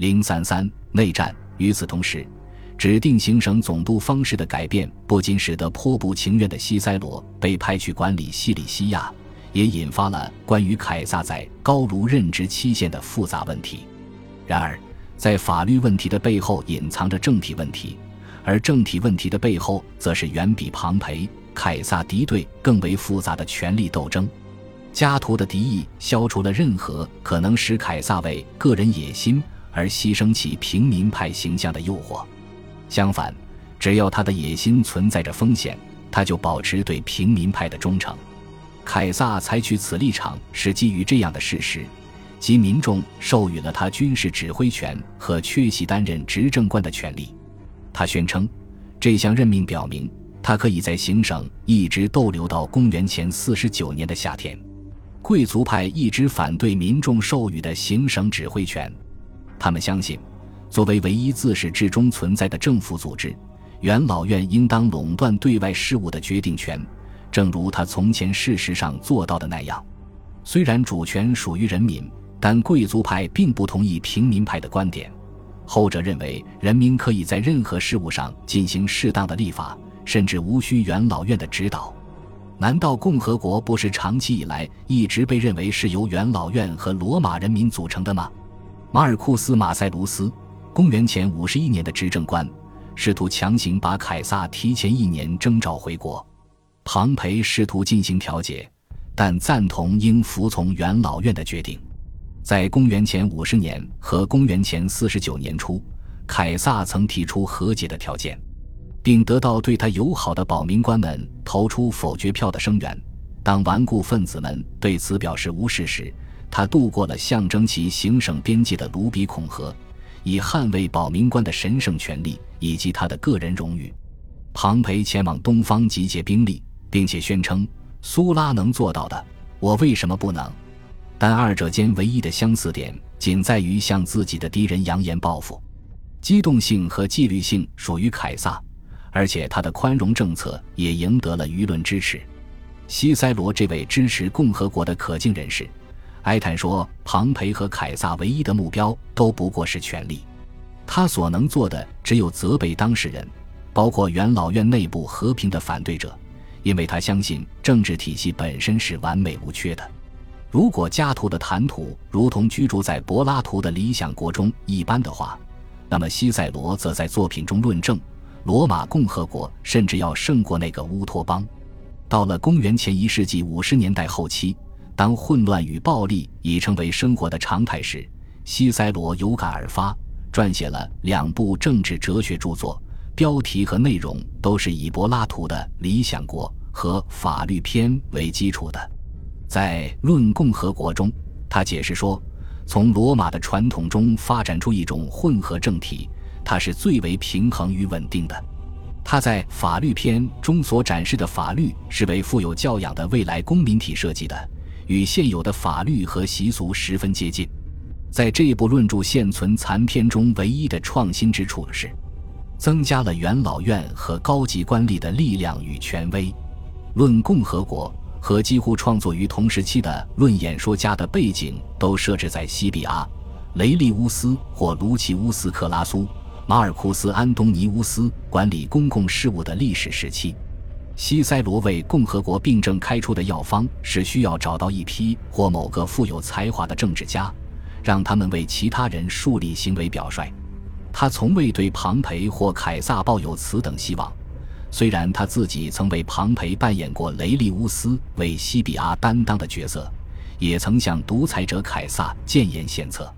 零三三内战。与此同时，指定行省总督方式的改变，不仅使得颇不情愿的西塞罗被派去管理西里西亚，也引发了关于凯撒在高卢任职期限的复杂问题。然而，在法律问题的背后隐藏着政体问题，而政体问题的背后，则是远比庞培、凯撒敌对更为复杂的权力斗争。家徒的敌意消除了任何可能使凯撒为个人野心而牺牲起平民派形象的诱惑。相反，只要他的野心存在着风险，他就保持对平民派的忠诚。凯撒采取此立场是基于这样的事实：即民众授予了他军事指挥权和缺席担任执政官的权利。他宣称，这项任命表明他可以在行省一直逗留到公元前四十九年的夏天。贵族派一直反对民众授予的行省指挥权，他们相信，作为唯一自始至终存在的政府组织，元老院应当垄断对外事务的决定权，正如他从前事实上做到的那样。虽然主权属于人民，但贵族派并不同意平民派的观点，后者认为人民可以在任何事务上进行适当的立法，甚至无需元老院的指导。难道共和国不是长期以来一直被认为是由元老院和罗马人民组成的吗？马尔库斯·马塞卢斯，公元前五十一年的执政官，试图强行把凯撒提前一年征召回国。庞培试图进行调解，但赞同应服从元老院的决定。在公元前五十年和公元前四十九年初，凯撒曾提出和解的条件。并得到对他友好的保民官们投出否决票的声援。当顽固分子们对此表示无视时，他渡过了象征其行省边界的卢比孔河，以捍卫保民官的神圣权利以及他的个人荣誉。庞培前往东方集结兵力，并且宣称：“苏拉能做到的，我为什么不能？”但二者间唯一的相似点仅在于向自己的敌人扬言报复。机动性和纪律性属于凯撒。而且他的宽容政策也赢得了舆论支持。西塞罗这位支持共和国的可敬人士，哀叹说：“庞培和凯撒唯一的目标都不过是权力，他所能做的只有责备当事人，包括元老院内部和平的反对者，因为他相信政治体系本身是完美无缺的。如果加图的谈吐如同居住在柏拉图的理想国中一般的话，那么西塞罗则在作品中论证。”罗马共和国甚至要胜过那个乌托邦。到了公元前一世纪五十年代后期，当混乱与暴力已成为生活的常态时，西塞罗有感而发，撰写了两部政治哲学著作，标题和内容都是以柏拉图的《理想国》和《法律篇》为基础的。在《论共和国》中，他解释说，从罗马的传统中发展出一种混合政体。它是最为平衡与稳定的。他在法律篇中所展示的法律是为富有教养的未来公民体设计的，与现有的法律和习俗十分接近。在这部论著现存残篇中，唯一的创新之处是，增加了元老院和高级官吏的力量与权威。《论共和国》和几乎创作于同时期的《论演说家》的背景都设置在西比阿、雷利乌斯或卢奇乌斯·克拉苏。马尔库斯·安东尼乌斯管理公共事务的历史时期，西塞罗为共和国病症开出的药方是需要找到一批或某个富有才华的政治家，让他们为其他人树立行为表率。他从未对庞培或凯撒抱有此等希望，虽然他自己曾为庞培扮演过雷利乌斯为西比阿担当的角色，也曾向独裁者凯撒建言献策。